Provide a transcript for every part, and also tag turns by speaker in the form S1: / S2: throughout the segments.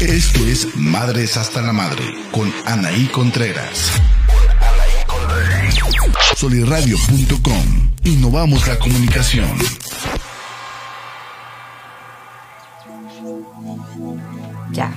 S1: Esto es Madres hasta la Madre con Anaí Contreras. Soliradio.com. Innovamos la comunicación.
S2: Ya.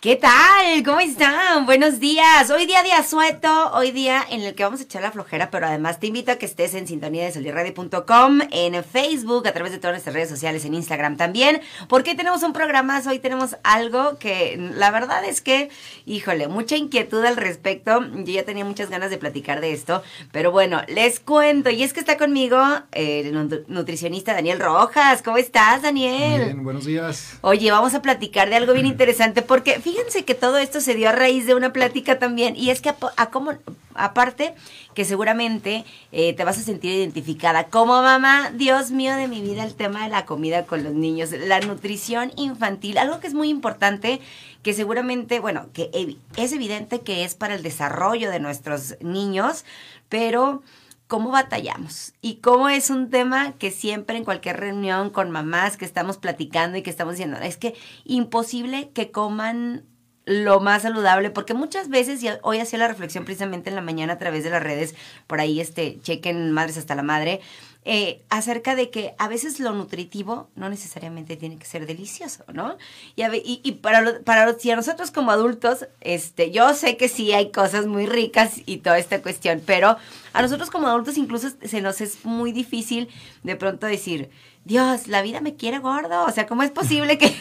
S2: ¿Qué tal? ¿Cómo están? Buenos días. Hoy día de asueto, hoy día en el que vamos a echar la flojera, pero además te invito a que estés en sintonía de solirradio.com, en Facebook, a través de todas nuestras redes sociales, en Instagram también, porque tenemos un programa, hoy tenemos algo que la verdad es que, híjole, mucha inquietud al respecto. Yo ya tenía muchas ganas de platicar de esto, pero bueno, les cuento. Y es que está conmigo el nutricionista Daniel Rojas. ¿Cómo estás, Daniel?
S3: Bien, buenos días.
S2: Oye, vamos a platicar de algo bien interesante porque fíjense que todo esto se dio a raíz de una plática también. Y es que, a, como, aparte, que seguramente eh, te vas a sentir identificada como mamá, Dios mío de mi vida, el tema de la comida con los niños, la nutrición infantil, algo que es muy importante, que seguramente, bueno, que es evidente que es para el desarrollo de nuestros niños, pero cómo batallamos y cómo es un tema que siempre en cualquier reunión con mamás que estamos platicando y que estamos diciendo, es que imposible que coman lo más saludable, porque muchas veces, y hoy hacía la reflexión precisamente en la mañana a través de las redes, por ahí este, chequen Madres hasta la Madre, eh, acerca de que a veces lo nutritivo no necesariamente tiene que ser delicioso, ¿no? Y, y, para, para a nosotros como adultos, este, yo sé que sí hay cosas muy ricas y toda esta cuestión, pero a nosotros como adultos incluso se nos es muy difícil de pronto decir, Dios, la vida me quiere gordo, o sea, ¿cómo es posible que...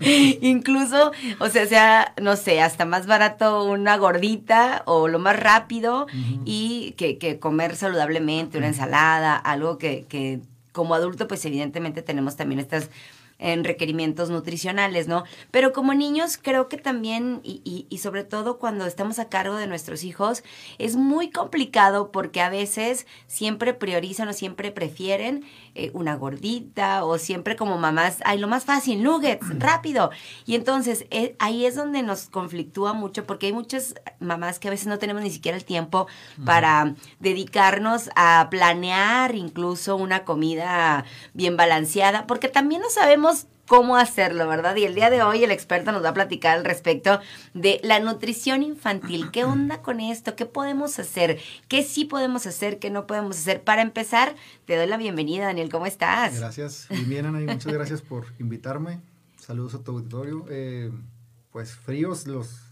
S2: Incluso, o sea, sea, no sé, hasta más barato una gordita o lo más rápido y que, que, comer saludablemente, una ensalada, algo que, que como adulto, pues evidentemente tenemos también estas en requerimientos nutricionales, ¿no? Pero como niños creo que también, y, y, sobre todo cuando estamos a cargo de nuestros hijos, es muy complicado porque a veces siempre priorizan o siempre prefieren eh, una gordita o siempre como mamás, ay, lo más fácil, nuggets, rápido. Y entonces eh, ahí es donde nos conflictúa mucho porque hay muchas mamás que a veces no tenemos ni siquiera el tiempo para dedicarnos a planear incluso una comida bien balanceada, porque también no sabemos cómo hacerlo, ¿verdad? Y el día de hoy el experto nos va a platicar al respecto de la nutrición infantil. ¿Qué onda con esto? ¿Qué podemos hacer? ¿Qué sí podemos hacer? ¿Qué no podemos hacer? Para empezar, te doy la bienvenida, Daniel. ¿Cómo estás?
S3: Gracias. Bien, Ana, muchas gracias por invitarme. Saludos a tu auditorio. Eh, pues fríos los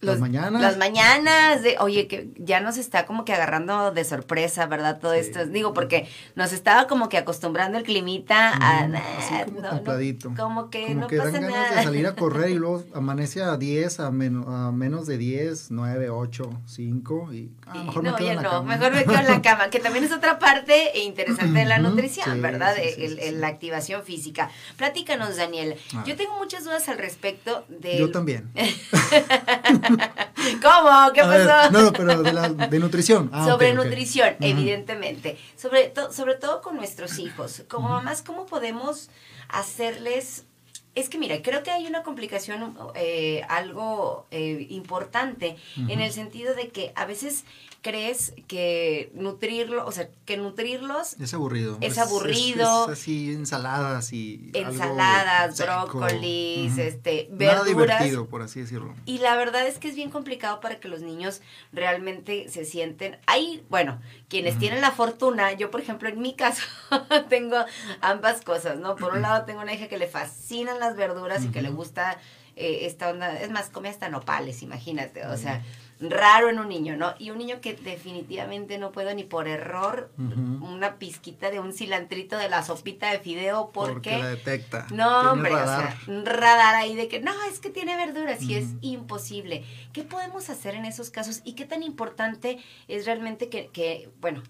S3: las mañanas.
S2: Las mañanas, de, oye, que ya nos está como que agarrando de sorpresa, ¿verdad? Todo esto. Digo, porque nos estaba como que acostumbrando el climita a...
S3: así como templadito.
S2: como que
S3: no
S2: que pasa
S3: dan ganas de salir a correr y luego amanece a 10, a, menos a menos de 10, 9, 8, 5 y... Ah, mejor
S2: no,
S3: me quedo en la
S2: no,
S3: cama.
S2: mejor me quedo en la cama, que también es otra parte interesante de la nutrición, ¿verdad? de la activación física. Platícanos, Daniel. Yo tengo muchas dudas al respecto de...
S3: Yo también.
S2: ¿Cómo? ¿Qué
S3: A ver,
S2: pasó?
S3: no, pero de, la, de nutrición. Ah,
S2: sobre nutrición, evidentemente. Sobre, to- sobre todo con nuestros hijos. Como mamás, ¿cómo podemos hacerles... Es que mira, creo que hay una complicación eh, algo eh, importante en el sentido de que a veces crees que nutrirlo, o sea, que nutrirlos
S3: Es aburrido.
S2: Es aburrido.
S3: Es, así, ensaladas y.
S2: ensaladas, brócolis, este,
S3: Nada
S2: verduras.
S3: divertido, por así decirlo.
S2: Y la verdad es que es bien complicado para que los niños realmente se sienten. Hay, bueno, quienes tienen la fortuna, yo por ejemplo en mi caso tengo ambas cosas, ¿no? Por un lado tengo una hija que le fascinan las verduras y que le gusta eh, esta onda, es más, come hasta nopales, imagínate, o sea, raro en un niño, ¿no? Y un niño que definitivamente no puedo ni por error una pizquita de un cilantrito de la sopita de fideo porque...
S3: Porque la detecta.
S2: No, hombre,
S3: radar.
S2: o sea, un radar ahí de que no, es que tiene verduras y es imposible. ¿Qué podemos hacer en esos casos y qué tan importante es realmente que, que, bueno,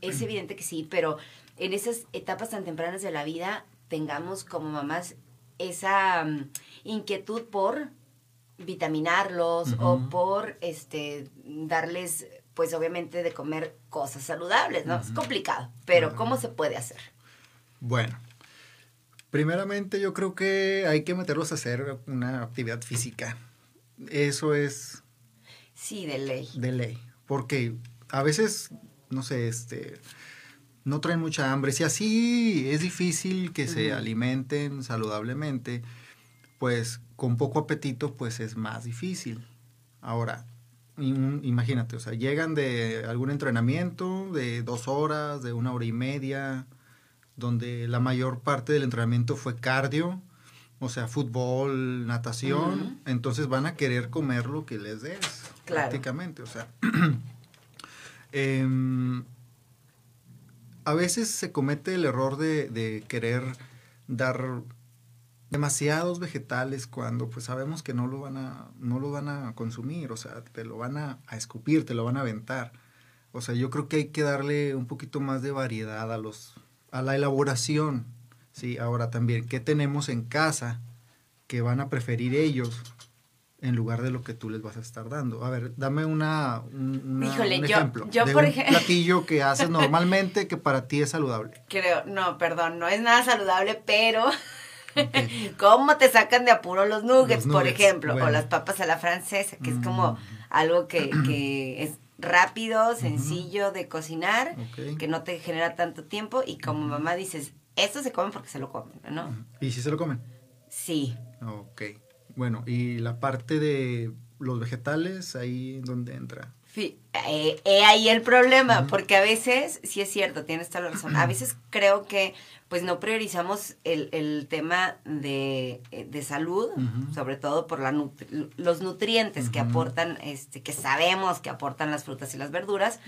S2: es evidente que sí, pero en esas etapas tan tempranas de la vida tengamos como mamás esa mm, inquietud por vitaminarlos o por este darles pues obviamente de comer cosas saludables, ¿no? Es complicado, pero. ¿cómo se puede hacer?
S3: Bueno, primeramente yo creo que hay que meterlos a hacer una actividad física. Eso es
S2: Sí, de ley.
S3: de ley. Porque a veces, no sé, este, no traen mucha hambre. Si así es difícil que se alimenten saludablemente, pues con poco apetito pues es más difícil. Ahora, imagínate, o sea, llegan de algún entrenamiento de dos horas, de una hora y media, donde la mayor parte del entrenamiento fue cardio, o sea, fútbol, natación, entonces van a querer comer lo que les des, prácticamente, o sea. Em, a veces se comete el error de, de querer dar demasiados vegetales cuando pues sabemos que no lo van a, no lo van a consumir, o sea, te lo van a, escupir, te lo van a aventar. O sea, yo creo que hay que darle un poquito más de variedad a los, a la elaboración. Sí, ahora también, ¿qué tenemos en casa que van a preferir ellos en lugar de lo que tú les vas a estar dando. A ver, dame una, un ejemplo
S2: yo,
S3: de
S2: por
S3: un platillo que haces normalmente que para ti es saludable.
S2: Creo, no, perdón, no es nada saludable, pero ¿Cómo te sacan de apuro los nuggets, por ejemplo? O las papas a la francesa, que es como mm. algo que, es rápido, sencillo de cocinar, que no te genera tanto tiempo y como mamá dices, esto se come porque se lo comen, ¿no?
S3: ¿Y si se lo comen?
S2: Sí.
S3: Ok. Bueno, y la parte de los vegetales, ahí donde entra.
S2: Sí, eh, ahí el problema, porque a veces, sí es cierto, tienes toda la razón, a veces creo que pues no priorizamos el, el tema de, eh, de salud, sobre todo por la los nutrientes que aportan, este, que sabemos que aportan las frutas y las verduras.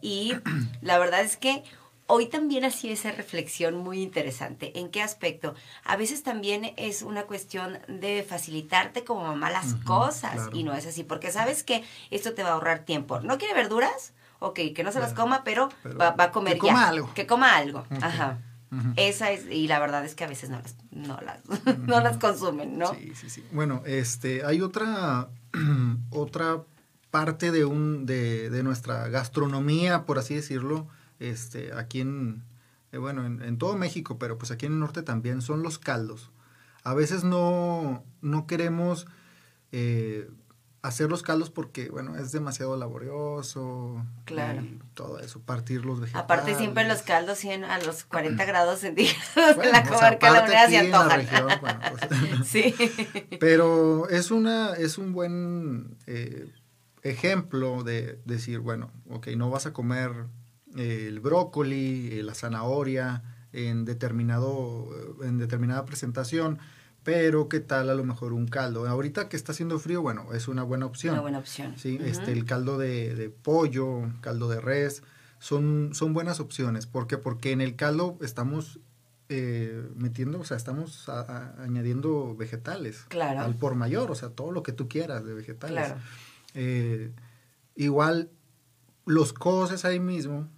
S2: Y la verdad es que hoy también hacía esa reflexión muy interesante. ¿En qué aspecto? A veces también es una cuestión de facilitarte como mamá las cosas y no es así, porque sabes que esto te va a ahorrar tiempo. ¿No quiere verduras? Ok, que no se las coma, pero, va, a comer
S3: que
S2: ya.
S3: Coma algo.
S2: Que coma algo. Ajá. Esa es, y la verdad es que a veces no las, no las, no las consumen, ¿no?
S3: Sí, sí, sí. Bueno, este, hay otra, otra parte de un, de, de, nuestra gastronomía, por así decirlo, este, aquí en, eh, bueno, en, todo México, pero pues aquí en el norte también, son los caldos. A veces no, no queremos eh, hacer los caldos porque, bueno, es demasiado laborioso.
S2: Claro.
S3: todo eso, partir los vegetales.
S2: Aparte siempre los caldos 100 a los 40 grados centígrados en la comarca de la unidad se antojan. Pues, sí.
S3: Pero es, una, es un buen eh, ejemplo de decir, bueno, ok, no vas a comer eh, el brócoli, eh, la zanahoria en, determinado, en determinada presentación, pero qué tal a lo mejor un caldo. Ahorita que está haciendo frío, bueno, es una buena opción.
S2: Una buena opción.
S3: Sí, este, el caldo de, pollo, caldo de res, son, son buenas opciones. ¿Por qué? Porque en el caldo estamos eh, metiendo, o sea, estamos añadiendo vegetales.
S2: Claro.
S3: Al por mayor, o sea, todo lo que tú quieras de vegetales. Claro. Eh, igual los coces ahí mismo,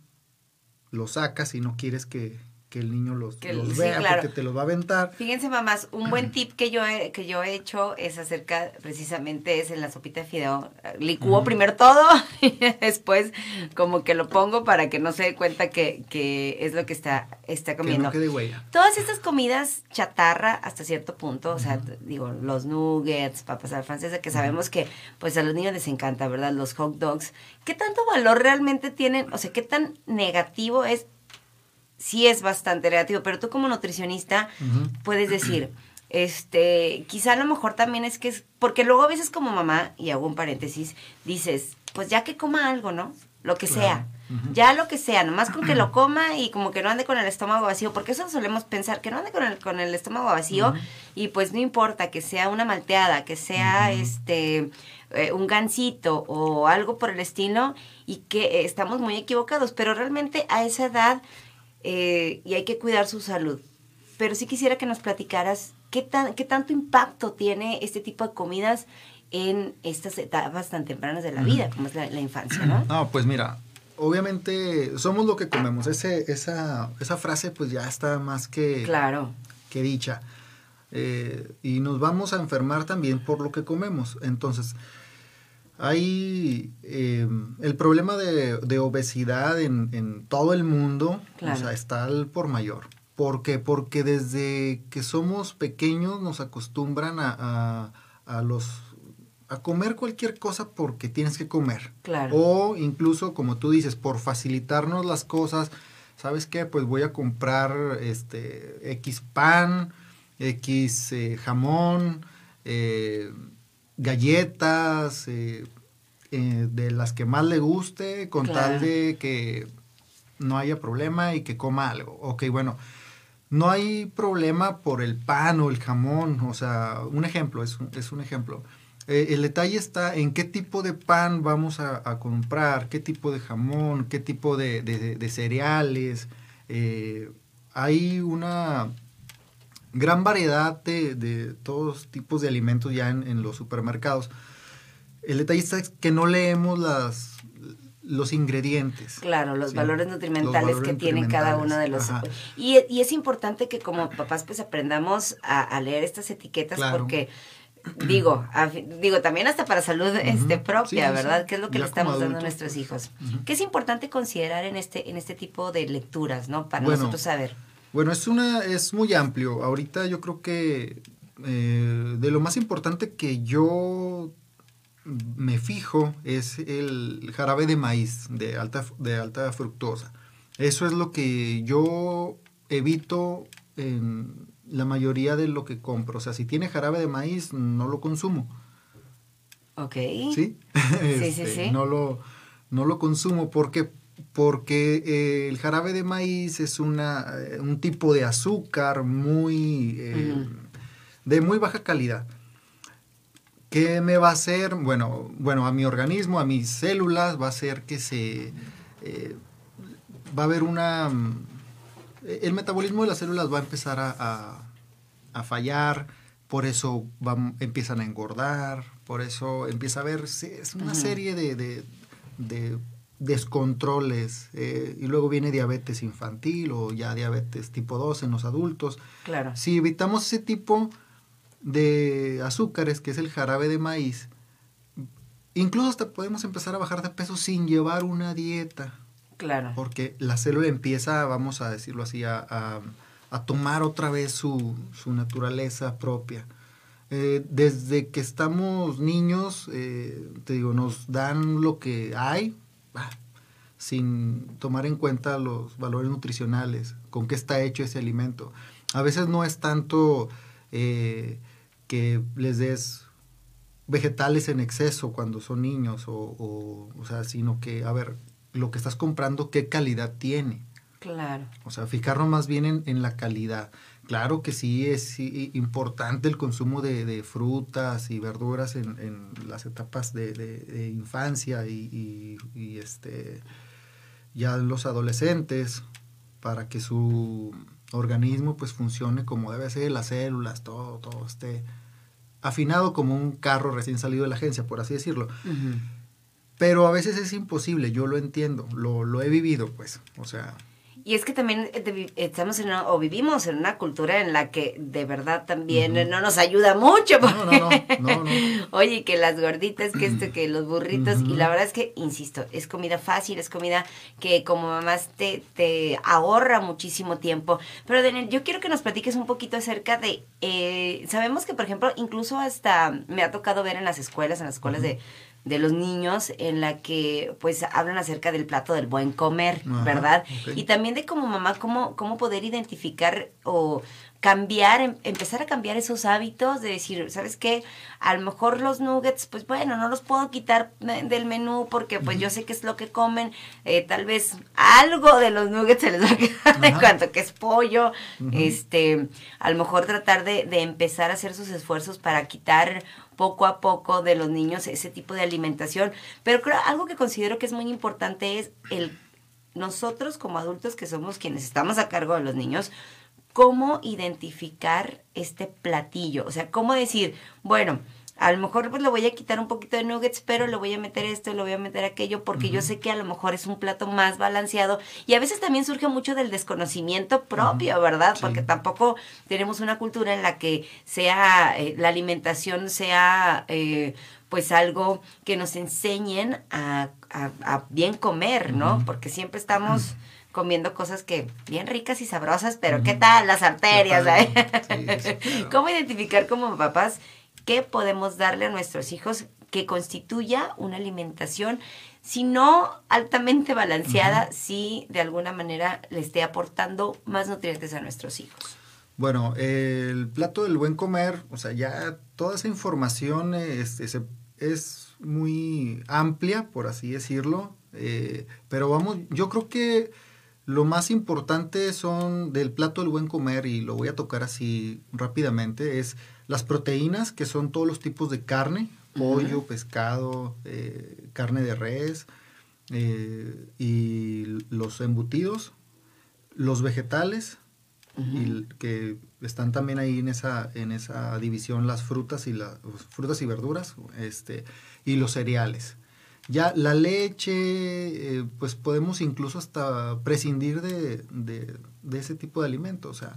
S3: los sacas y no quieres que, que el niño los, vea porque te los va a aventar.
S2: Fíjense, mamás, un buen tip que yo he, que yo he hecho es acerca, precisamente es en la sopita de fideo. Licúo primero todo y después como que lo pongo para que no se dé cuenta que, que es lo que está, está comiendo.
S3: Que no quede
S2: Todas estas comidas chatarra hasta cierto punto, o sea, digo, los nuggets, papas a la francesa, que sabemos que pues a los niños les encanta, ¿verdad? Los hot dogs. ¿Qué tanto valor realmente tienen? O sea, ¿qué tan negativo es sí es bastante negativo, pero tú como nutricionista puedes decir, este, quizá a lo mejor también es que es, porque luego a veces como mamá, y hago un paréntesis, dices, pues ya que coma algo, ¿no? Lo que sea. Ya lo que sea, nomás con que lo coma y como que no ande con el estómago vacío, porque eso solemos pensar, que no ande con el, con el estómago vacío y pues no importa que sea una malteada, que sea este eh, un gansito o algo por el estilo y que estamos muy equivocados, pero realmente a esa edad eh, y hay que cuidar su salud. Pero sí quisiera que nos platicaras qué, tan, qué tanto impacto tiene este tipo de comidas en estas etapas tan tempranas de la vida, como es la, infancia, ¿no?
S3: No, pues mira, obviamente somos lo que comemos. Ese, esa, esa frase pues ya está más que,
S2: claro.
S3: que dicha. Eh, y nos vamos a enfermar también por lo que comemos. Entonces, hay eh, el problema de, obesidad en, todo el mundo, o sea, está al por mayor. ¿Por qué? Porque desde que somos pequeños nos acostumbran a, los a comer cualquier cosa porque tienes que comer.
S2: Claro.
S3: O incluso, como tú dices, por facilitarnos las cosas, ¿sabes qué? Pues voy a comprar este X pan, X eh, jamón, eh, galletas, eh, de las que más le guste, con tal de que no haya problema y que coma algo. Ok, bueno, no hay problema por el pan o el jamón, o sea, un ejemplo, es un, es un ejemplo. el detalle está en qué tipo de pan vamos a, comprar, qué tipo de jamón, qué tipo de, cereales. hay una gran variedad de, todos tipos de alimentos ya en, los supermercados. El detalle está que no leemos las, los ingredientes.
S2: Claro, los valores nutrimentales que tiene cada uno de los... Y, y, es importante que como papás pues aprendamos a, leer estas etiquetas porque... Digo, digo, también hasta para salud este, propia, ¿verdad? ¿Qué es lo que le estamos dando a nuestros hijos? ¿Qué es importante considerar en este, en este tipo de lecturas, ¿no? Para nosotros saber.
S3: Bueno, es una, es muy amplio. Ahorita yo creo que eh, de lo más importante que yo me fijo es el jarabe de maíz de alta, de alta fructosa. Eso es lo que yo evito en la mayoría de lo que compro. O sea, si tiene jarabe de maíz, no lo consumo.
S2: Ok.
S3: ¿Sí?
S2: sí, sí,
S3: este, No lo, no lo consumo porque porque eh, el jarabe de maíz es una, eh, un tipo de azúcar muy eh, de muy baja calidad. ¿Qué me va a hacer? Bueno, bueno, a mi organismo, a mis células, va a hacer que se va a haber una el metabolismo de las células va a empezar a, a, fallar, por eso empiezan a engordar, por eso empieza a haber es una serie de, de descontroles eh, y luego viene diabetes infantil o ya diabetes tipo 2 en los adultos.
S2: Claro.
S3: Si evitamos ese tipo de azúcares, que es el jarabe de maíz, incluso hasta podemos empezar a bajar de peso sin llevar una dieta.
S2: Claro.
S3: Porque la célula empieza, vamos a decirlo así, a, a, tomar otra vez su, su naturaleza propia. Eh, desde que estamos niños, eh, te digo, nos dan lo que hay, sin tomar en cuenta los valores nutricionales, con qué está hecho ese alimento. A veces no es tanto eh, que les des vegetales en exceso cuando son niños, o, o, sea, sino que, a ver, lo que estás comprando, ¿qué calidad tiene?
S2: Claro.
S3: O sea, fijarnos más bien en, la calidad. Claro que sí es importante el consumo de, frutas y verduras en, las etapas de, infancia y, este ya los adolescentes para que su organismo pues funcione como debe ser, las células, todo, todo esté afinado como un carro recién salido de la agencia, por así decirlo. Pero a veces es imposible, yo lo entiendo, lo, lo he vivido pues, o sea,
S2: y es que también eh, estamos en o vivimos en una cultura en la que de verdad también no nos ayuda mucho.
S3: No, no, no,
S2: Oye, que las gorditas, que esto, que los burritos. Y la verdad es que, insisto, es comida fácil, es comida que como mamás te, te ahorra muchísimo tiempo. Pero Daniel, yo quiero que nos platiques un poquito acerca de, eh, sabemos que por ejemplo, incluso hasta me ha tocado ver en las escuelas, en las escuelas de de los niños en la que pues hablan acerca del plato del buen comer, ¿verdad? Y también de como mamá cómo, cómo poder identificar o cambiar, em, empezar a cambiar esos hábitos de decir, ¿sabes qué? A lo mejor los nuggets, pues bueno, no los puedo quitar del menú porque pues yo sé que es lo que comen, eh, tal vez algo de los nuggets se les va a quedar en cuanto que es pollo, este, a lo mejor tratar de, de empezar a hacer sus esfuerzos para quitar poco a poco de los niños ese tipo de alimentación. Pero creo, algo que considero que es muy importante es el nosotros como adultos que somos quienes estamos a cargo de los niños, cómo identificar este platillo. O sea, cómo decir, bueno, a lo mejor pues le voy a quitar un poquito de nuggets, pero le voy a meter esto le voy a meter aquello porque yo sé que a lo mejor es un plato más balanceado. Y a veces también surge mucho del desconocimiento propio, ¿verdad? Porque tampoco tenemos una cultura en la que sea eh, la alimentación sea eh, pues algo que nos enseñen a, bien comer, ¿no? Porque siempre estamos comiendo cosas que bien ricas y sabrosas, pero ¿qué tal las arterias? ¿Cómo identificar como papás qué podemos darle a nuestros hijos que constituya una alimentación si no altamente balanceada, sí de alguna manera le esté aportando más nutrientes a nuestros hijos.
S3: Bueno, el plato del buen comer, o sea, ya toda esa información este, es muy amplia, por así decirlo, eh, pero vamos, yo creo que lo más importante son del plato del buen comer, y lo voy a tocar así rápidamente, es las proteínas, que son todos los tipos de carne, pollo, pescado, eh, carne de res eh, y los embutidos, los vegetales, y que están también ahí en esa, en esa división las frutas y las frutas y verduras, este, y los cereales. Ya la leche, eh, pues podemos incluso hasta prescindir de, de, ese tipo de alimentos. O sea,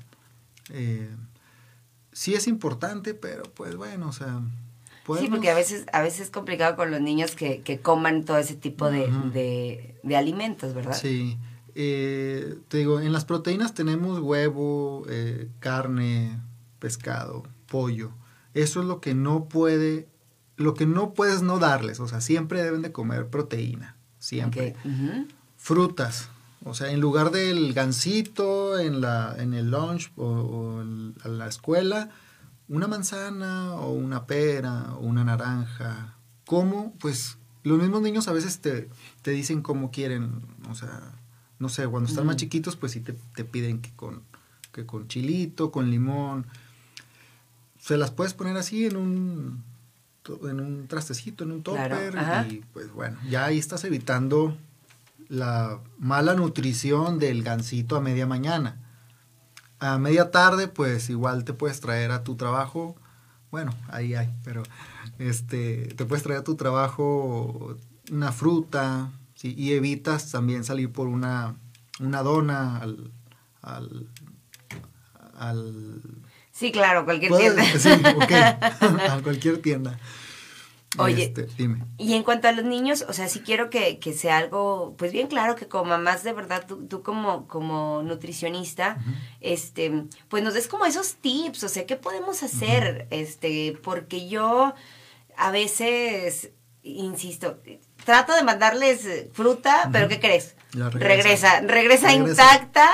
S3: sí es importante, pero pues bueno, o sea,
S2: Sí, porque a veces, a veces es complicado con los niños que, que coman todo ese tipo de, de, alimentos, ¿verdad?
S3: Sí. Eh, te digo, en las proteínas tenemos huevo, eh, carne, pescado, pollo. Eso es lo que no puede, lo que no puedes no darles. O sea, siempre deben de comer proteína. Siempre. Frutas. O sea, en lugar del gansito en, la, en el lunch o, o en la escuela, una manzana o una pera o una naranja. ¿Cómo? Pues los mismos niños a veces te, te dicen cómo quieren, o sea, no sé, cuando están más chiquitos, pues sí te, piden que con, que con chilito, con limón. Se las puedes poner así en un, en un trastecito, en un topper, y pues bueno, ya ahí estás evitando la mala nutrición del gansito a media mañana a media tarde, pues igual te puedes traer a tu trabajo, bueno, ahí hay, pero este, te puedes traer a tu trabajo una fruta, ¿sí? y evitas también salir por una, una dona al, al, al
S2: Sí, claro, cualquier tienda.
S3: Sí, a cualquier tienda.
S2: Oye, este, dime. y en cuanto a los niños, o sea, sí quiero que, sea algo, pues bien claro, que como mamás de verdad, tú, como, como nutricionista, este, pues nos des como esos tips, o sea, ¿qué podemos hacer? Este, porque yo a veces, insisto, trato de mandarles fruta, pero ¿qué crees? Regresa. regresa, intacta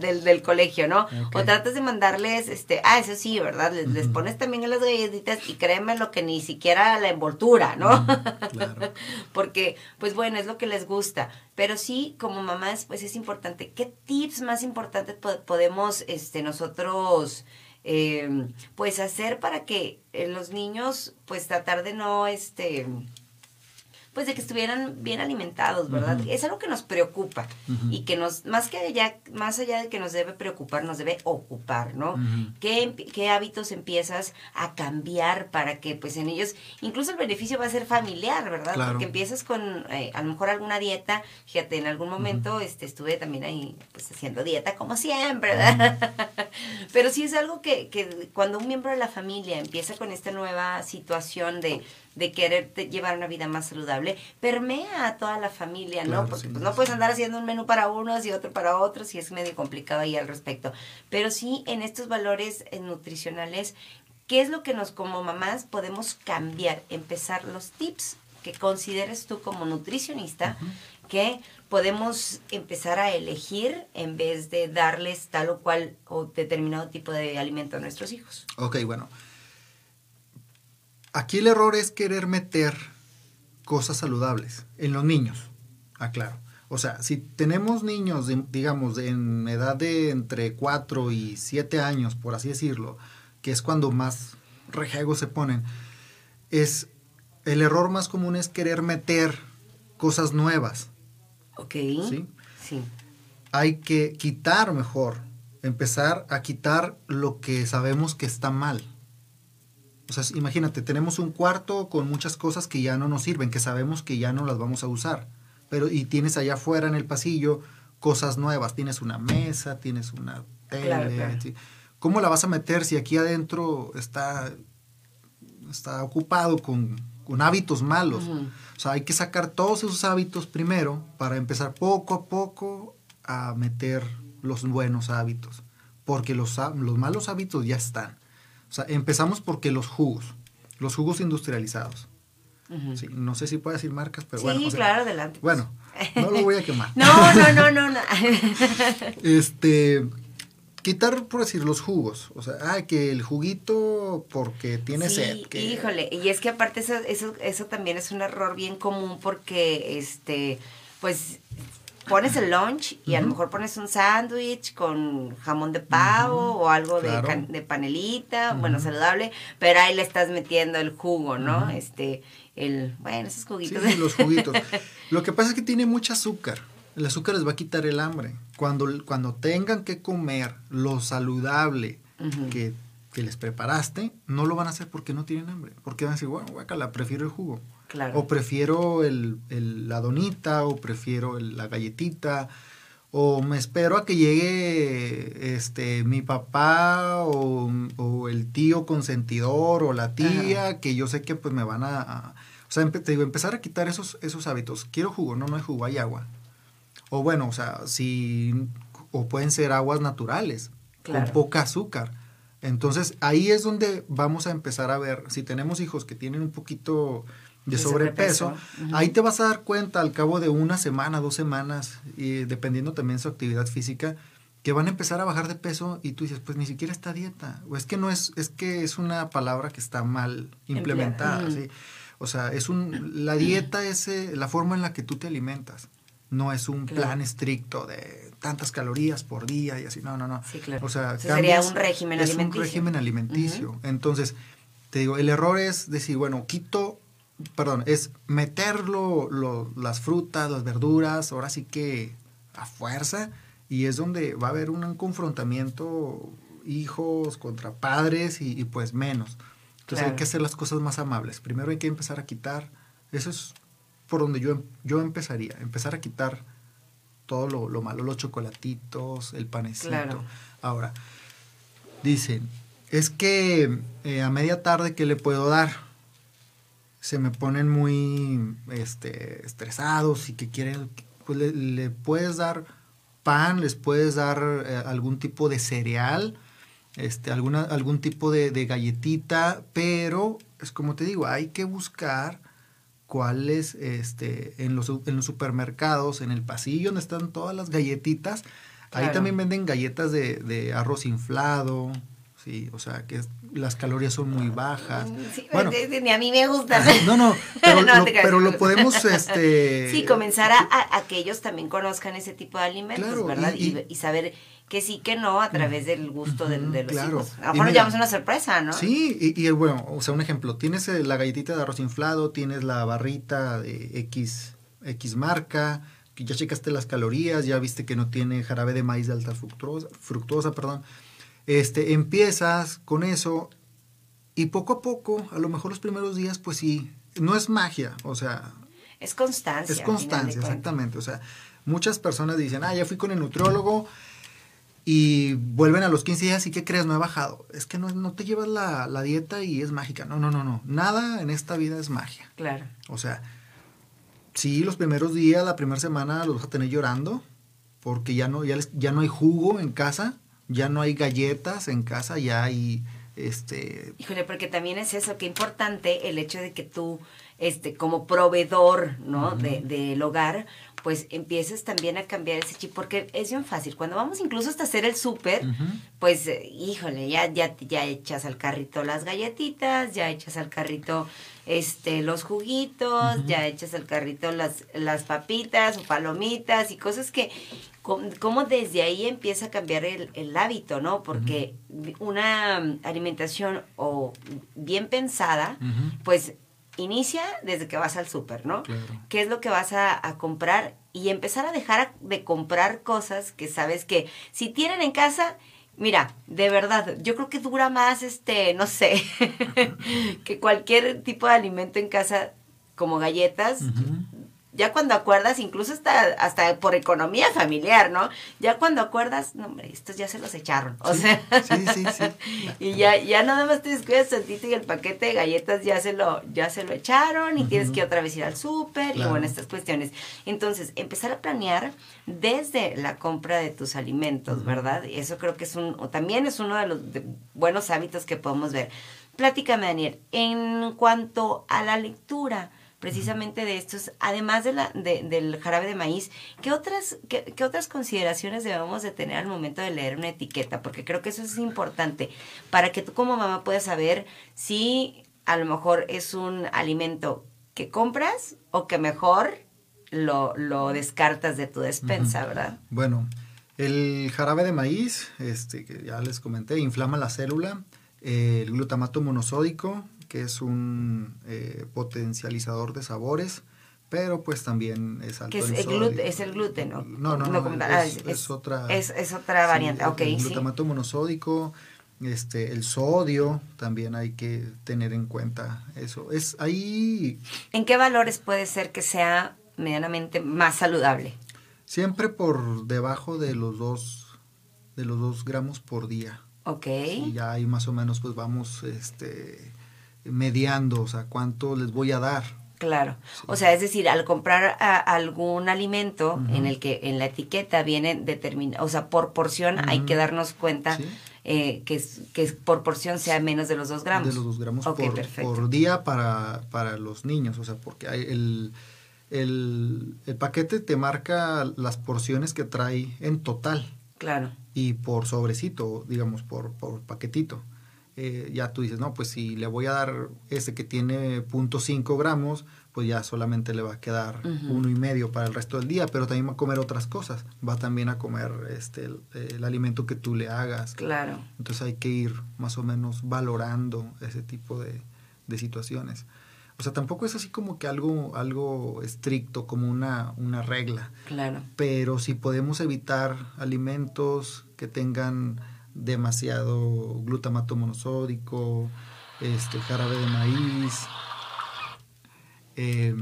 S2: del, del, colegio, ¿no? O tratas de mandarles, este, ah, eso sí, ¿verdad? Les, pones también en las galletitas y créeme lo que ni siquiera la envoltura, ¿no? claro. Porque, pues bueno, es lo que les gusta. Pero sí, como mamás, pues es importante. ¿Qué tips más importantes podemos, este, nosotros... Em, pues hacer para que eh, los niños pues tratar de no este pues de que estuvieran bien alimentados, ¿verdad? Es algo que nos preocupa y que nos, más que allá, más allá de que nos debe preocupar, nos debe ocupar, ¿no? ¿Qué, hábitos empiezas a cambiar para que pues en ellos, incluso el beneficio va a ser familiar, ¿verdad? Porque empiezas con eh, a lo mejor alguna dieta, fíjate, en algún momento este, estuve también ahí pues haciendo dieta como siempre, ¿verdad? Pero sí es algo que, que cuando un miembro de la familia empieza con esta nueva situación de de querer llevar una vida más saludable, permea a toda la familia, ¿no? Porque pues, no puedes andar haciendo un menú para unos y otro para otros y es medio complicado ahí al respecto. Pero sí, en estos valores eh, nutricionales, ¿qué es lo que nos como mamás podemos cambiar? Empezar los tips que consideres tú como nutricionista, que podemos empezar a elegir en vez de darles tal o cual o determinado tipo de alimento a nuestros hijos.
S3: Ok, bueno. Aquí el error es querer meter cosas saludables en los niños, aclaro. O sea, si tenemos niños, digamos, en edad de entre 4 y 7 años, por así decirlo, que es cuando más rejegos se ponen, es el error más común es querer meter cosas nuevas.
S2: Ok.
S3: ¿Sí? Sí. Hay que quitar mejor, empezar a quitar lo que sabemos que está mal. O sea, imagínate, tenemos un cuarto con muchas cosas que ya no nos sirven, que sabemos que ya no las vamos a usar. Pero, y tienes allá afuera en el pasillo cosas nuevas. Tienes una mesa, tienes una tele. ¿Cómo la vas a meter si aquí adentro está, está ocupado con, hábitos malos? O sea, hay que sacar todos esos hábitos primero para empezar poco a poco a meter los buenos hábitos. Porque los, los malos hábitos ya están. O sea, empezamos porque los jugos, los jugos industrializados. Sí, no sé si puedo decir marcas, pero
S2: Sí,
S3: bueno. sea,
S2: claro, adelante.
S3: Bueno, no lo voy a quemar.
S2: No, no, no, no, no.
S3: Este, quitar, por decir, los jugos. O sea, ah, que el juguito porque tiene
S2: Sí,
S3: sed. Que,
S2: Híjole, y es que aparte eso, eso, eso también es un error bien común porque, este, pues, pones el lunch y a lo mejor pones un sándwich con jamón de pavo o algo de, can- de panelita, bueno, saludable, pero ahí le estás metiendo el jugo, ¿no? Este, el, bueno, esos juguitos.
S3: sí, los juguitos. Lo que pasa es que tiene mucho azúcar. El azúcar les va a quitar el hambre. Cuando, cuando tengan que comer lo saludable que, que les preparaste, no lo van a hacer porque no tienen hambre. Porque van a decir, bueno, guácala, prefiero el jugo.
S2: Claro.
S3: O prefiero el, el- la donita, o prefiero el- la galletita, o me espero a que llegue este mi papá o, o el tío consentidor o la tía, que yo sé que pues me van a... a- o sea, te digo, empezar a quitar esos, esos hábitos. Quiero jugo, no, no hay jugo, hay agua. O bueno, o sea, si... O pueden ser aguas naturales,
S2: Claro.
S3: con poca azúcar. Entonces ahí es donde vamos a empezar a ver, si tenemos hijos que tienen un poquito de sobrepeso, ahí te vas a dar cuenta al cabo de una semana, dos semanas, y dependiendo también su actividad física, que van a empezar a bajar de peso y tú dices, pues ni siquiera está dieta. O es que no es, es que es una palabra que está mal implementada, ¿sí? O sea, es un, la dieta es eh, la forma en la que tú te alimentas. No es un
S2: Claro.
S3: plan estricto de tantas calorías por día y así. No, no, no.
S2: Sí, claro.
S3: O sea,
S2: sería un régimen
S3: es
S2: alimenticio.
S3: un régimen alimenticio. Entonces, te digo, el error es decir, bueno, quito, perdón, es meter lo- lo- las frutas, las verduras, ahora sí que a fuerza, y es donde va a haber un confrontamiento hijos contra padres y, y pues menos. Entonces hay que hacer las cosas más amables. Primero hay que empezar a quitar, eso es por donde yo, yo empezaría, empezar a quitar todo lo, lo malo, los chocolatitos, el panecito.
S2: Claro.
S3: Ahora, dicen, es que eh, a media tarde, ¿qué le puedo dar? Se me ponen muy este, estresados y que quieren, pues le, le puedes dar pan, les puedes dar eh, algún tipo de cereal, este, alguna, algún tipo de, de galletita, pero es como te digo, hay que buscar cuáles este, en, los, en los supermercados, en el pasillo donde están todas las galletitas, ahí también venden galletas de, de arroz inflado, sí, o sea que es- las calorías son muy bajas.
S2: Sí,
S3: Bueno,
S2: ni a mí me gusta.
S3: no, no, pero,
S2: No,
S3: lo, pero lo podemos, este...
S2: Sí, comenzar a, a- a que ellos también conozcan ese tipo de alimentos,
S3: Claro,
S2: ¿verdad?
S3: y-
S2: Y,
S3: y-
S2: y saber que sí, que no, a través del gusto de, los
S3: claro.
S2: hijos. A lo mejor nos llevamos una sorpresa, ¿no?
S3: Sí, y, y, bueno, o sea, un ejemplo, tienes eh, la galletita de arroz inflado, tienes la barrita de X, X marca, ya checaste las calorías, ya viste que no tiene jarabe de maíz de alta fructuosa, fructuosa perdón. Este, empiezas con eso y poco a poco, a lo mejor los primeros días, pues sí, no es magia, o sea,
S2: Es constancia.
S3: es constancia, exactamente. O sea, muchas personas dicen, ah, ya fui con el nutriólogo y vuelven a los 15 días y ¿qué crees? No he bajado. Es que no, no te llevas la, la dieta y es mágica. No, no, no, no. Nada en esta vida es magia.
S2: Claro.
S3: O sea, sí, los primeros días, la primera semana los vas a tener llorando porque ya no, ya, les- ya no hay jugo en casa, ya no hay galletas en casa, ya hay este
S2: Híjole, porque también es eso, qué importante el hecho de que tú, este, como proveedor, ¿no? de, del hogar, pues empieces también a cambiar ese chip, porque es bien fácil. Cuando vamos incluso hasta hacer el súper, pues, eh, híjole, ya, ya, ya echas al carrito las galletitas, ya echas al carrito este los juguitos, ya echas al carrito las, las papitas o palomitas y cosas que, como desde ahí empieza a cambiar el, el hábito, ¿no? Porque una mm, alimentación o bien pensada, pues inicia desde que vas al súper, ¿no?
S3: Claro.
S2: qué es lo que vas a, a comprar y empezar a dejar a- de comprar cosas que sabes que si tienen en casa, mira, de verdad, yo creo que dura más, este, no sé, que cualquier tipo de alimento en casa, como galletas. Ya cuando acuerdas, incluso hasta, hasta por economía familiar, ¿no? Ya cuando acuerdas, no, hombre, estos ya se los echaron. O
S3: Sí,
S2: sea,
S3: sí, sí, sí.
S2: y ya, ya nada más te descuidas tantito y el paquete de galletas ya se lo, ya se lo echaron y tienes que otra vez ir al súper y bueno, estas cuestiones. Entonces, empezar a planear desde la compra de tus alimentos, ¿verdad? Y eso creo que es un, o también es uno de los de- buenos hábitos que podemos ver. platícame, Daniel, en cuanto a la lectura, precisamente de estos, además de la, de, del jarabe de maíz, ¿qué otras, qué, qué, otras consideraciones debemos de tener al momento de leer una etiqueta? Porque creo que eso es importante para que tú como mamá puedas saber si a lo mejor es un alimento que compras o que mejor lo, lo descartas de tu despensa, uh -huh. ¿verdad?
S3: Bueno, el jarabe de maíz, este, que ya les comenté, inflama la célula. Eh, el glutamato monosódico, que es un eh, potencializador de sabores, pero pues también es alto
S2: que es,
S3: en
S2: el gluten, es el gluten, ¿no?
S3: No, no, no,
S2: ah,
S3: es, es, es, otra...
S2: Es, es otra variante,
S3: sí,
S2: ok,
S3: el
S2: sí.
S3: glutamato monosódico, este, el sodio, también hay que tener en cuenta eso. Es ahí...
S2: ¿En qué valores puede ser que sea medianamente más saludable?
S3: Siempre por debajo de los dos, de los dos gramos por día.
S2: Ok.
S3: Y ya ahí más o menos pues vamos este, mediando, o sea, cuánto les voy a dar.
S2: Claro. Sí. O sea, es decir, al comprar a, algún alimento uh -huh. en el que en la etiqueta viene determinado, o sea, por porción uh -huh. hay que darnos cuenta ¿Sí? eh, que, que por porción sea menos de los dos gramos.
S3: De los dos gramos
S2: okay,
S3: por, por, día para, para los niños, o sea, porque hay el, el, el paquete te marca las porciones que trae en total.
S2: Claro.
S3: Y por sobrecito, digamos, por, por paquetito. Eh, ya tú dices, no, pues si le voy a dar ese que tiene 0.5 gramos, pues ya solamente le va a quedar uh -huh. uno y medio para el resto del día, pero también va a comer otras cosas. Va también a comer este el, el alimento que tú le hagas.
S2: Claro.
S3: Entonces hay que ir más o menos valorando ese tipo de, de situaciones. O sea, tampoco es así como que algo, algo estricto, como una, una regla.
S2: Claro.
S3: Pero si podemos evitar alimentos que tengan demasiado glutamato monosódico, este jarabe de maíz, eh,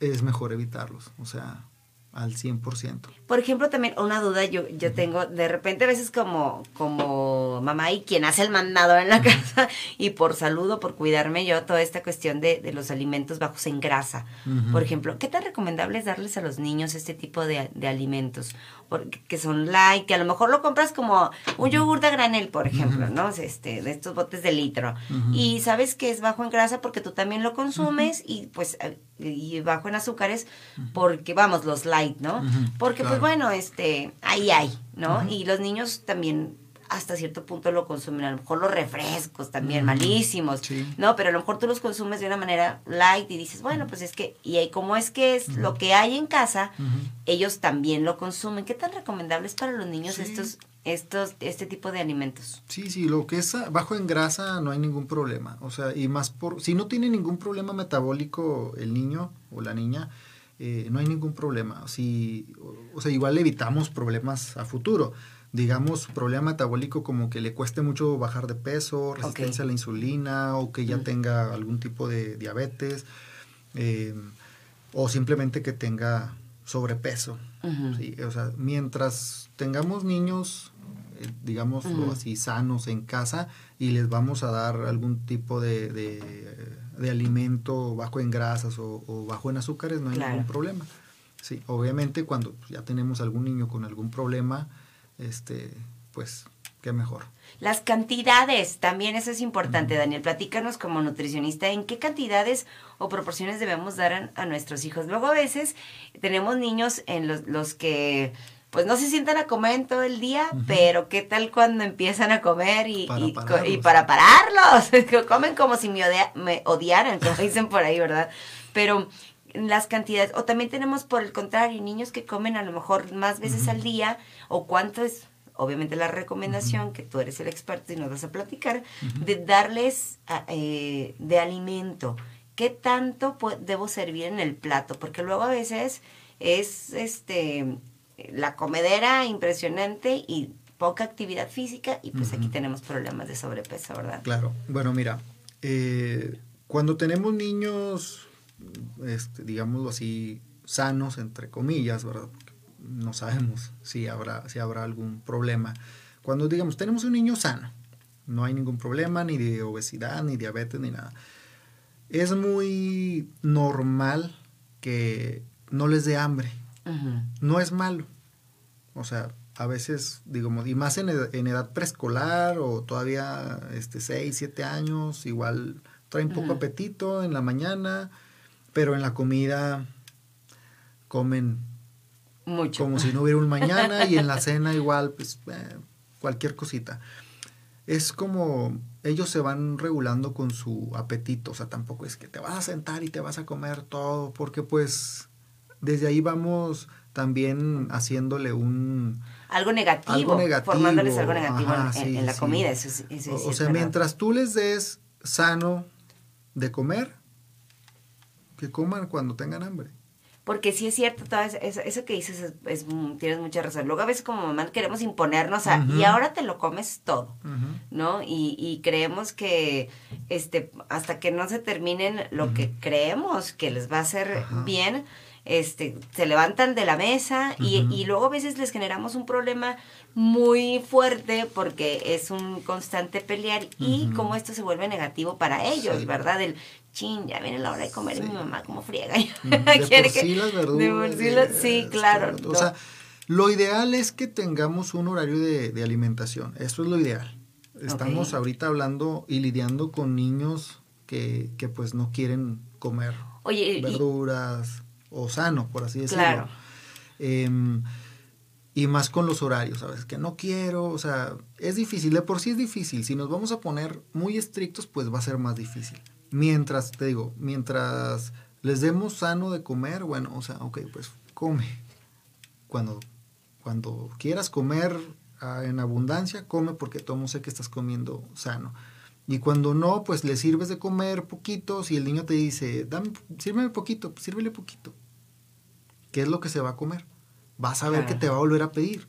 S3: es mejor evitarlos, o sea, al 100%.
S2: Por ejemplo, también una duda yo, yo tengo, de repente a veces como, como mamá y quien hace el mandado en la casa, y por salud o por cuidarme yo, toda esta cuestión de, de los alimentos bajos en grasa. Uh -huh. Por ejemplo, ¿qué tan recomendable es darles a los niños este tipo de, de alimentos? Porque, que son light, que a lo mejor lo compras como un yogur de granel, por ejemplo, uh -huh. ¿no? Este, de estos botes de litro. Uh -huh. Y sabes que es bajo en grasa porque tú también lo consumes y pues y bajo en azúcares porque, vamos, los light, ¿no? Porque,
S3: claro.
S2: pues bueno, este, ahí hay, ¿no? Y los niños también hasta cierto punto lo consumen, a lo mejor los refrescos también,
S3: Mm,
S2: malísimos,
S3: sí.
S2: ¿no? Pero a lo mejor tú los consumes de una manera light y dices, bueno, pues es que, y ahí como es que es lo que hay en casa, ellos también lo consumen. ¿Qué tan recomendable es para los niños
S3: Sí.
S2: estos, estos, este tipo de alimentos?
S3: Sí, sí, lo que es bajo en grasa no hay ningún problema. O sea, y más por. Si no tiene ningún problema metabólico el niño o la niña, eh, no hay ningún problema. Si, o, o sea, igual evitamos problemas a futuro. Digamos, problema metabólico como que le cueste mucho bajar de peso, resistencia a la insulina o que ya tenga algún tipo de diabetes eh, o simplemente que tenga sobrepeso.
S2: Ujú.
S3: Sí, o sea, mientras tengamos niños, eh, digámoslo
S2: Ujú.
S3: así, sanos en casa y les vamos a dar algún tipo de, de, de alimento bajo en grasas o, o bajo en azúcares, no hay
S2: Claro.
S3: ningún problema. Sí, obviamente cuando ya tenemos algún niño con algún problema, este, pues, qué mejor.
S2: Las cantidades, también eso es importante, Daniel. Platícanos como nutricionista, ¿en qué cantidades o proporciones debemos dar a, a nuestros hijos? Luego a veces tenemos niños en los, los que pues no se sientan a comer en todo el día, pero ¿qué tal cuando empiezan a comer y,
S3: Para
S2: y,
S3: pararlos.
S2: y para pararlos? Comen como si me, me odiaran, como dicen por ahí, ¿verdad? Pero las cantidades, o también tenemos por el contrario, niños que comen a lo mejor más veces al día, o cuánto es, obviamente la recomendación, que tú eres el experto y nos vas a platicar, de darles eh, de alimento. ¿Qué tanto debo servir en el plato? Porque luego a veces es este la comedera impresionante y poca actividad física y pues aquí tenemos problemas de sobrepeso, ¿verdad?
S3: Claro, bueno, mira, eh, cuando tenemos niños, este, digámoslo así, sanos, entre comillas, ¿verdad? No sabemos si habrá, si habrá algún problema. Cuando, digamos, tenemos un niño sano, no hay ningún problema ni de obesidad, ni diabetes, ni nada. Es muy normal que no les dé hambre. No es malo. O sea, a veces, digamos, y más en edad, en edad preescolar o todavía este, 6, 7 años, igual traen poco apetito en la mañana, pero en la comida comen
S2: Mucho.
S3: como si no hubiera un mañana y en la cena igual, pues eh, cualquier cosita. Es como ellos se van regulando con su apetito, o sea, tampoco es que te vas a sentar y te vas a comer todo, porque pues desde ahí vamos también haciéndole un...
S2: Algo negativo,
S3: Algo negativo,
S2: formándoles algo negativo
S3: ajá,
S2: en,
S3: sí,
S2: en la
S3: sí.
S2: comida. Eso, es- eso
S3: o o sea, mientras tú les des sano de comer, que coman cuando tengan hambre.
S2: Porque sí es cierto, todo eso, que dices, es, es- mm, tienes mucha razón. Luego a veces como mamá queremos imponernos a, y ahora te lo comes todo. ¿no? Y, y creemos que este hasta que no se terminen lo que creemos que les va a hacer bien, este se levantan de la mesa y, y luego a veces les generamos un problema muy fuerte porque es un constante pelear y
S3: Ujú.
S2: como esto se vuelve negativo para ellos,
S3: Sí.
S2: ¿verdad? El chin, ya viene la hora de comer y mi mamá como friega.
S3: De por sí las verduras.
S2: de por sí las- sí,
S3: es
S2: claro.
S3: O sea, lo ideal es que tengamos un horario de, de alimentación. Eso es lo ideal. Estamos ahorita hablando y lidiando con niños que, que pues no quieren comer
S2: Oye, y-
S3: verduras o sano, por así decirlo.
S2: Claro.
S3: Em, y más con los horarios, ¿sabes? Que no quiero, o sea, es difícil, de por sí es difícil. Si nos vamos a poner muy estrictos, pues va a ser más difícil. Mientras, te digo, mientras les demos sano de comer, bueno, o sea, ok, pues come. Cuando, cuando quieras comer ah, en abundancia, come porque todo mundo sé que estás comiendo sano. Y cuando no, pues le sirves de comer poquito. Si el niño te dice, Dame, sírveme poquito, pues sírvele poquito. ¿Qué es lo que se va a comer? Vas a ver
S2: Claro.
S3: que te va a volver a pedir.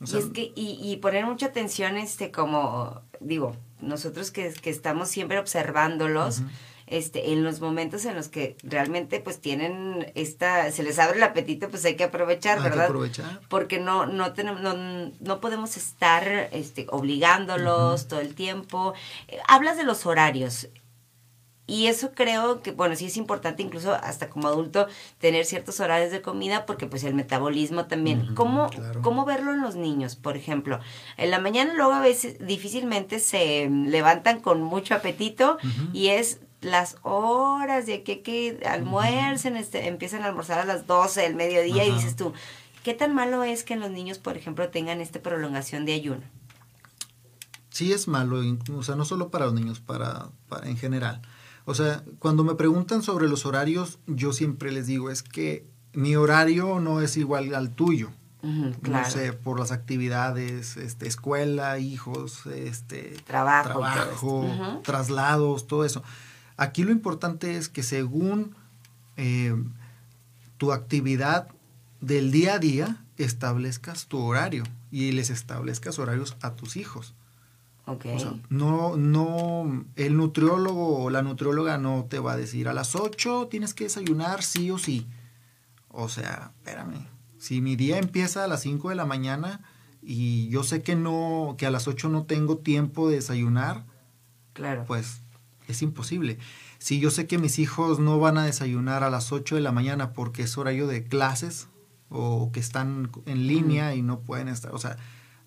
S3: O sea,
S2: y es que, y, y poner mucha atención, este, como, digo, nosotros que, que estamos siempre observándolos, este, en los momentos en los que realmente pues tienen esta, se les abre el apetito, pues hay que aprovechar,
S3: hay que
S2: ¿verdad?
S3: aprovechar.
S2: Porque no, no tenemos, no, no podemos estar este, obligándolos todo el tiempo. Eh, Hablas de los horarios. Y eso creo que, bueno, sí es importante incluso hasta como adulto tener ciertos horarios de comida porque pues el metabolismo también. ¿Cómo,
S3: claro.
S2: ¿Cómo verlo en los niños, por ejemplo? En la mañana luego a veces difícilmente se levantan con mucho apetito y es las horas de que, que almuercen, este, empiezan a almorzar a las 12 del mediodía y dices tú, ¿qué tan malo es que los niños, por ejemplo, tengan esta prolongación de ayuno?
S3: Sí es malo, o sea, no solo para los niños, para, para en general. O sea, cuando me preguntan sobre los horarios, yo siempre les digo, es que mi horario no es igual al tuyo.
S2: Claro.
S3: No sé, por las actividades, este, escuela, hijos, este,
S2: Trabajo
S3: trabajo, traslados, todo eso. Aquí lo importante es que según eh, tu actividad del día a día, establezcas tu horario y les establezcas horarios a tus hijos.
S2: Ok.
S3: O sea, no, no, el nutriólogo o la nutrióloga no te va a decir a las 8 tienes que desayunar sí o sí. O sea, espérame, si mi día empieza a las 5 de la mañana y yo sé que no, que a las 8 no tengo tiempo de desayunar,
S2: claro.
S3: pues es imposible. Si yo sé que mis hijos no van a desayunar a las 8 de la mañana porque es horario de clases o que están en línea y no pueden estar, o sea,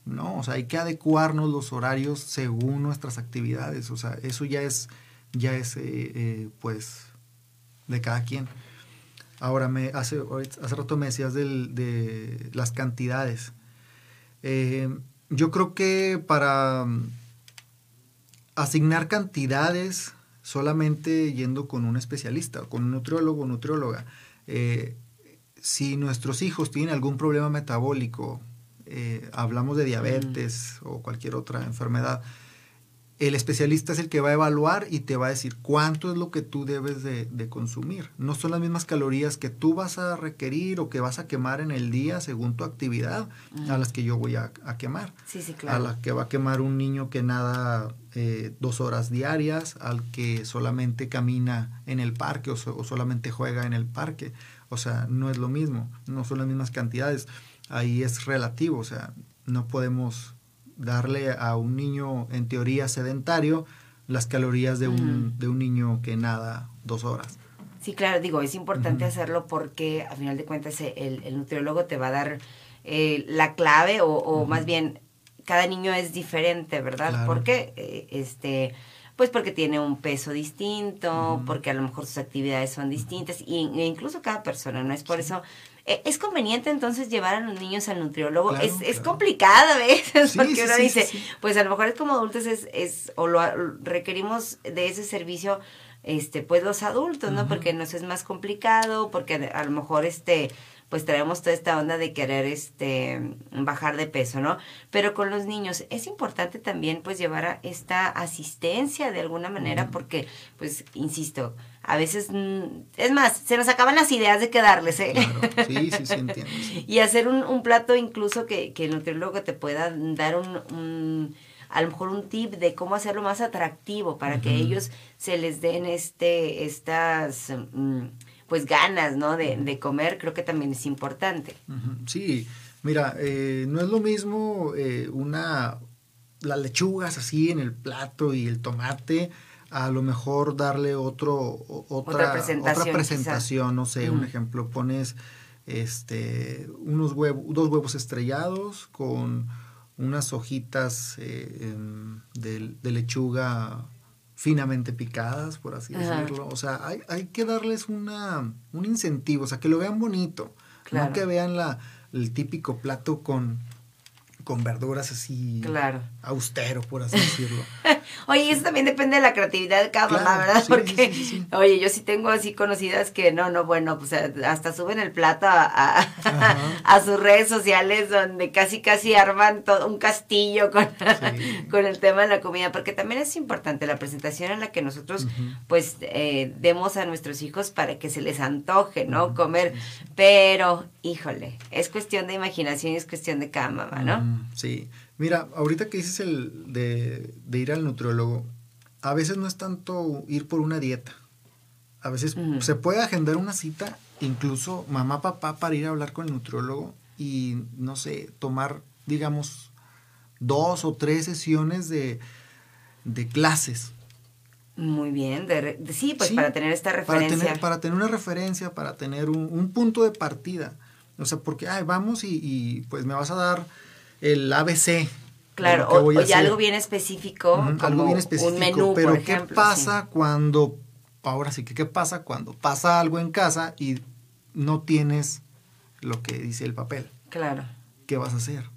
S3: no, o sea, hay que adecuarnos los horarios según nuestras actividades, o sea, eso ya es, ya es, eh, eh, pues, de cada quien. Ahora, me, hace, hace rato me decías del- de las cantidades. Eh, yo creo que para mm, asignar cantidades solamente yendo con un especialista, con un nutriólogo o nutrióloga, si nuestros hijos tienen algún problema metabólico, eh, hablamos de diabetes o cualquier otra enfermedad, el especialista es el que va a evaluar y te va a decir cuánto es lo que tú debes de, de consumir. No son las mismas calorías que tú vas a requerir o que vas a quemar en el día según tu actividad a las que yo voy a, a quemar.
S2: Sí, sí,
S3: A
S2: claro.
S3: la que va a quemar un niño que nada eh, dos horas diarias, al que solamente camina en el parque o, so- o solamente juega en el parque. O sea, no es lo mismo, no son las mismas cantidades. Ahí es relativo, o sea, no podemos darle a un niño en teoría sedentario las calorías de un, de un niño que nada dos horas.
S2: Sí, claro, digo, es importante hacerlo porque a final de cuentas eh, el, el nutriólogo te va a dar eh, la clave o, o más bien cada niño es diferente, ¿verdad?
S3: Claro.
S2: Porque eh, este pues porque tiene un peso distinto, porque a lo mejor sus actividades son distintas, y, e incluso cada persona, ¿no? Es por eso, eh, es conveniente entonces llevar a los niños al nutriólogo.
S3: Claro,
S2: es, es complicado a veces,
S3: Sí,
S2: porque
S3: sí,
S2: uno
S3: sí,
S2: dice, pues a lo mejor es como adultos, es, es o lo requerimos de ese servicio, este, pues los adultos, ¿no? Porque nos es más complicado, porque a lo mejor este pues traemos toda esta onda de querer este bajar de peso, ¿no? Pero con los niños es importante también pues llevar a esta asistencia de alguna manera porque pues insisto, a veces mm, es más, se nos acaban las ideas de qué darles, ¿eh?
S3: Claro, sí, sí, sí, entiendo. sí.
S2: y hacer un, un plato incluso que, que el nutriólogo te pueda dar un, un- a lo mejor un tip de cómo hacerlo más atractivo para que ellos se les den este estas mm, pues ganas no de, de comer creo que también es importante.
S3: Sí, mira, eh, no es lo mismo eh, una las lechugas así en el plato y el tomate, a lo mejor darle otro otra,
S2: Otra presentación,
S3: otra presentación, no sé, un ejemplo, pones este unos huevos, dos huevos estrellados con unas hojitas eh, de, de lechuga finamente picadas, por así
S2: Ajá.
S3: decirlo. O sea, hay, hay que darles una, un incentivo, o sea, que lo vean bonito.
S2: Claro.
S3: No que vean la, el típico plato con, con verduras así
S2: Claro.
S3: austero, por así decirlo.
S2: Oye, eso también depende de la creatividad de cada
S3: Claro,
S2: mamá, ¿verdad?
S3: sí,
S2: Porque,
S3: sí, sí.
S2: oye, yo sí tengo así conocidas que no, no, bueno, pues eh, hasta suben el plato a, a,
S3: Ajá.
S2: a sus redes sociales donde casi, casi arman todo un castillo con, el tema de la comida, porque también es importante la presentación en la que nosotros, pues, eh, demos a nuestros hijos para que se les antoje, ¿no? Comer, pero, híjole, es cuestión de imaginación y es cuestión de cada mamá, ¿no?
S3: Sí. Mira, ahorita que dices el de, de ir al nutriólogo, a veces no es tanto ir por una dieta. A veces se puede agendar una cita, incluso mamá, papá, para ir a hablar con el nutriólogo y, no sé, tomar, digamos, dos o tres sesiones de, de clases.
S2: Muy bien, de sí, pues
S3: Sí,
S2: para tener esta
S3: Para
S2: referencia.
S3: tener, para tener una referencia, para tener un, un punto de partida. O sea, porque, ay, vamos y, y, pues me vas a dar el ABC.
S2: Claro, o, ya algo bien específico, como
S3: algo bien específico.
S2: un menú,
S3: pero
S2: por
S3: ¿qué pasa cuando, ahora sí que, ¿qué pasa cuando pasa algo en casa y no tienes lo que dice el papel?
S2: Claro.
S3: ¿Qué vas a hacer?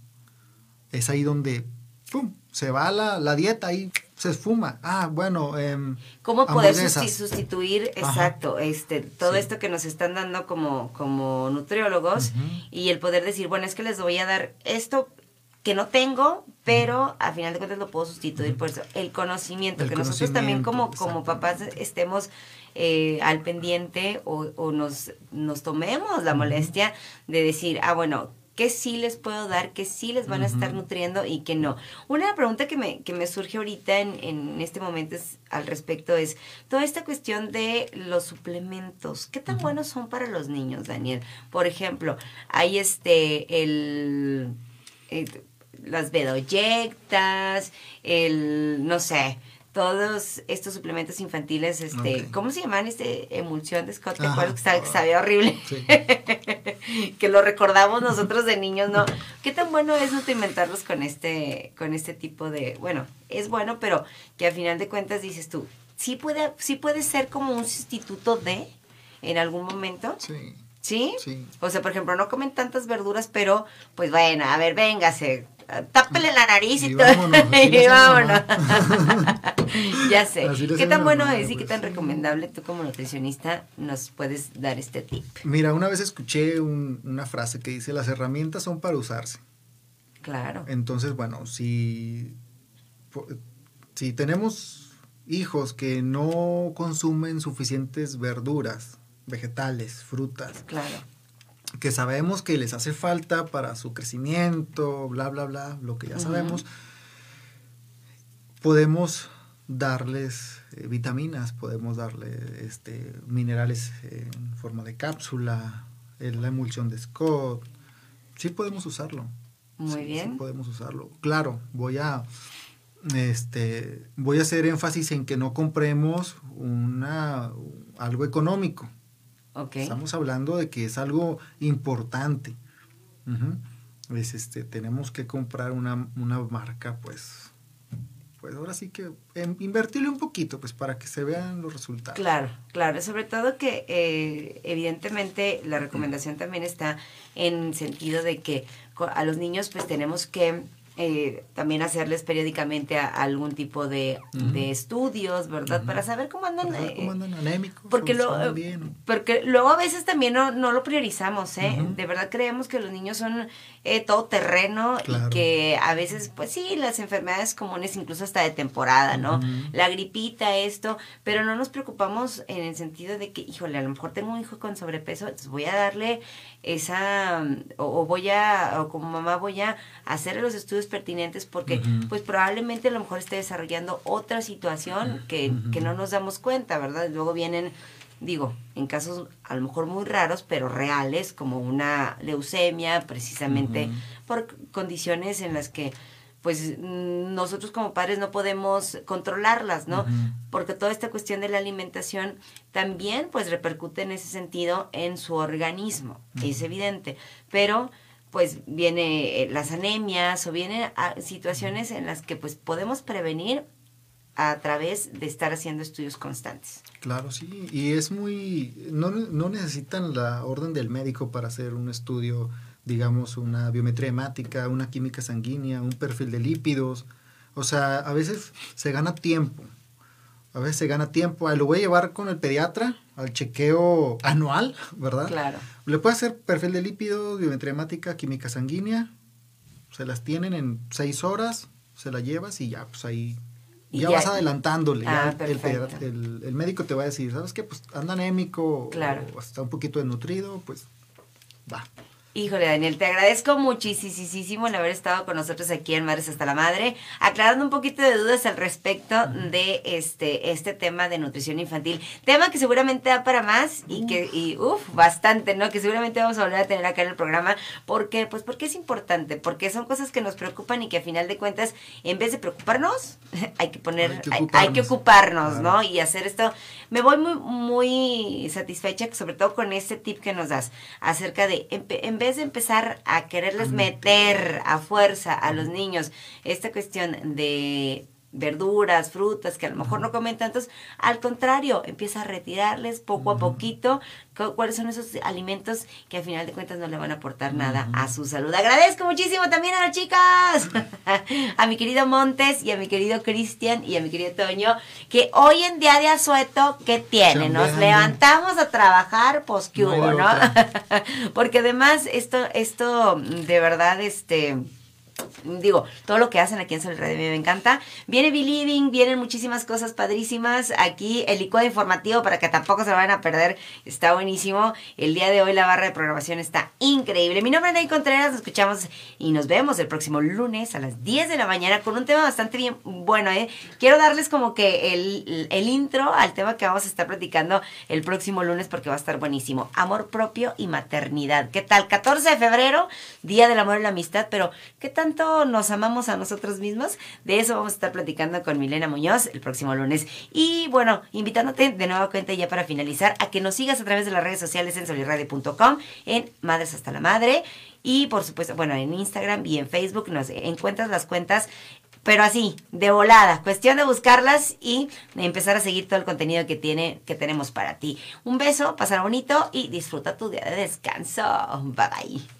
S3: Es ahí donde, ¡pum! Se va la, la dieta y se esfuma. Ah, bueno, em,
S2: ¿Cómo poder sustituir,
S3: Ajá.
S2: exacto, este, todo
S3: Sí.
S2: esto que nos están dando como, como nutriólogos y el poder decir, bueno, es que les voy a dar esto que no tengo, pero a final de cuentas lo puedo sustituir por eso. El conocimiento,
S3: El
S2: que nosotros también como, como papás estemos eh, al pendiente o, o nos, nos tomemos la molestia de decir, ah, bueno, ¿qué sí les puedo dar? ¿Qué sí les van a estar nutriendo y qué no? Una pregunta que me, que me surge ahorita en, en este momento es, al respecto es toda esta cuestión de los suplementos. ¿Qué tan buenos son para los niños, Daniel? Por ejemplo, hay este, el... eh, las bedoyectas, el, no sé, todos estos suplementos infantiles, este. ¿cómo se llaman? Este, emulsión de Scott, ¿te acuerdas que sabía horrible?
S3: Sí.
S2: que lo recordamos nosotros de niños, ¿no? ¿Qué tan bueno es nutrimentarlos con este, con este tipo de, bueno, es bueno, pero que a final de cuentas dices tú, sí puede, sí puede ser como un sustituto de, en algún momento,
S3: sí,
S2: ¿sí?
S3: sí.
S2: O sea, por ejemplo, no comen tantas verduras, pero, pues bueno, a ver, véngase, tápele la nariz y,
S3: Y
S2: todo.
S3: vámonos,
S2: y vámonos. ya sé. ¿Qué tan bueno
S3: mamá,
S2: es y qué
S3: pues.
S2: tan recomendable tú como nutricionista nos puedes dar este tip?
S3: Mira, una vez escuché un- una frase que dice, las herramientas son para usarse.
S2: Claro.
S3: Entonces, bueno, si, si tenemos hijos que no consumen suficientes verduras, vegetales, frutas,
S2: Claro.
S3: Que sabemos que les hace falta para su crecimiento, bla, bla, bla, lo que ya sabemos, podemos darles eh, vitaminas, podemos darle este, minerales en forma de cápsula, eh, la emulsión de Scott. Sí podemos usarlo.
S2: Muy
S3: Sí, sí
S2: bien.
S3: podemos usarlo. Claro, voy a este voy a hacer énfasis en que no compremos una algo económico.
S2: Ok.
S3: Estamos hablando de que es algo importante. Ujú. es este, tenemos que comprar una, una marca, pues, pues ahora sí que em, invertirle un poquito, pues para que se vean los resultados.
S2: Claro, claro, sobre todo que eh, evidentemente la recomendación también está en sentido de que a los niños pues tenemos que eh, también hacerles periódicamente algún tipo de, estudios, ¿verdad? Para saber cómo andan. cómo
S3: eh, andan anémicos.
S2: Porque, lo, porque luego a veces también no, no lo priorizamos, ¿eh? De verdad creemos que los niños son eh, todo terreno y que a veces, pues sí, las enfermedades comunes, incluso hasta de temporada, ¿no? La gripita, esto, pero no nos preocupamos en el sentido de que, híjole, a lo mejor tengo un hijo con sobrepeso, entonces voy a darle esa, o, voy a, o como mamá voy a hacer los estudios pertinentes porque, pues probablemente a lo mejor esté desarrollando otra situación que, que no nos damos cuenta, ¿verdad? Luego vienen digo, en casos a lo mejor muy raros, pero reales, como una leucemia, precisamente por condiciones en las que pues nosotros como padres no podemos controlarlas, ¿no? Porque toda esta cuestión de la alimentación también pues repercute en ese sentido en su organismo, es evidente, pero pues viene eh, las anemias o vienen situaciones en las que pues podemos prevenir a través de estar haciendo estudios constantes.
S3: Claro, sí, y es muy, no, no necesitan la orden del médico para hacer un estudio, digamos, una biometría hemática, una química sanguínea, un perfil de lípidos, o sea, a veces se gana tiempo, a veces se gana tiempo, lo voy a llevar con el pediatra al chequeo anual, ¿verdad?
S2: Claro.
S3: Le puede hacer perfil de lípidos, biometría hemática, química sanguínea, se las tienen en seis horas, se la llevas y ya, pues ahí ya, vas adelantándole.
S2: Ah,
S3: el, el, médico te va a decir, ¿sabes qué? Pues anda anémico o está un poquito desnutrido, pues va.
S2: Híjole, Daniel, te agradezco muchísimo el haber estado con nosotros aquí en Madres hasta la Madre, aclarando un poquito de dudas al respecto de este, este tema de nutrición infantil. Tema que seguramente da para más y que, y uff, bastante, ¿no? Que seguramente vamos a volver a tener acá en el programa. ¿Por qué? Pues porque es importante, porque son cosas que nos preocupan y que a final de cuentas, en vez de preocuparnos, hay que poner, hay que ocuparnos, ¿no? Y hacer esto. Me voy muy, muy satisfecha, sobre todo con este tip que nos das, acerca de, en vez de empezar a quererles meter a fuerza a los niños esta cuestión de verduras, frutas, que a lo mejor no comen tantos, al contrario, empieza a retirarles poco a poquito cuáles son esos alimentos que al final de cuentas no le van a aportar nada a su salud. Agradezco muchísimo también a las chicas, a mi querido Montes y a mi querido Cristian y a mi querido Toño, que hoy en día de asueto, ¿qué tiene? Nos levantamos a trabajar, pues que hubo, ¿no? Porque además esto, esto de verdad, este digo, todo lo que hacen aquí en Sol Radio me encanta. Viene Believing, vienen muchísimas cosas padrísimas. Aquí el licuado informativo para que tampoco se lo vayan a perder. Está buenísimo. El día de hoy la barra de programación está increíble. Mi nombre es Ney Contreras, nos escuchamos y nos vemos el próximo lunes a las 10 de la mañana con un tema bastante bien bueno. ¿eh? Quiero darles como que el, el intro al tema que vamos a estar platicando el próximo lunes porque va a estar buenísimo. Amor propio y maternidad. ¿Qué tal? 14 de febrero, Día del Amor y la Amistad, pero ¿qué tal? nos amamos a nosotros mismos. De eso vamos a estar platicando con Milena Muñoz el próximo lunes. Y bueno, invitándote de nueva cuenta ya para finalizar a que nos sigas a través de las redes sociales en solirradio.com, en Madres hasta la Madre. Y por supuesto, bueno, en Instagram y en Facebook nos encuentras las cuentas pero así, de volada. Cuestión de buscarlas y empezar a seguir todo el contenido que, tiene, que tenemos para ti. Un beso, pasar bonito y disfruta tu día de descanso. Bye bye.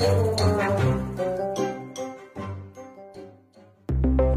S2: you.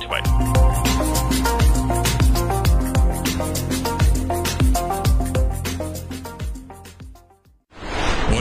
S4: Spotify.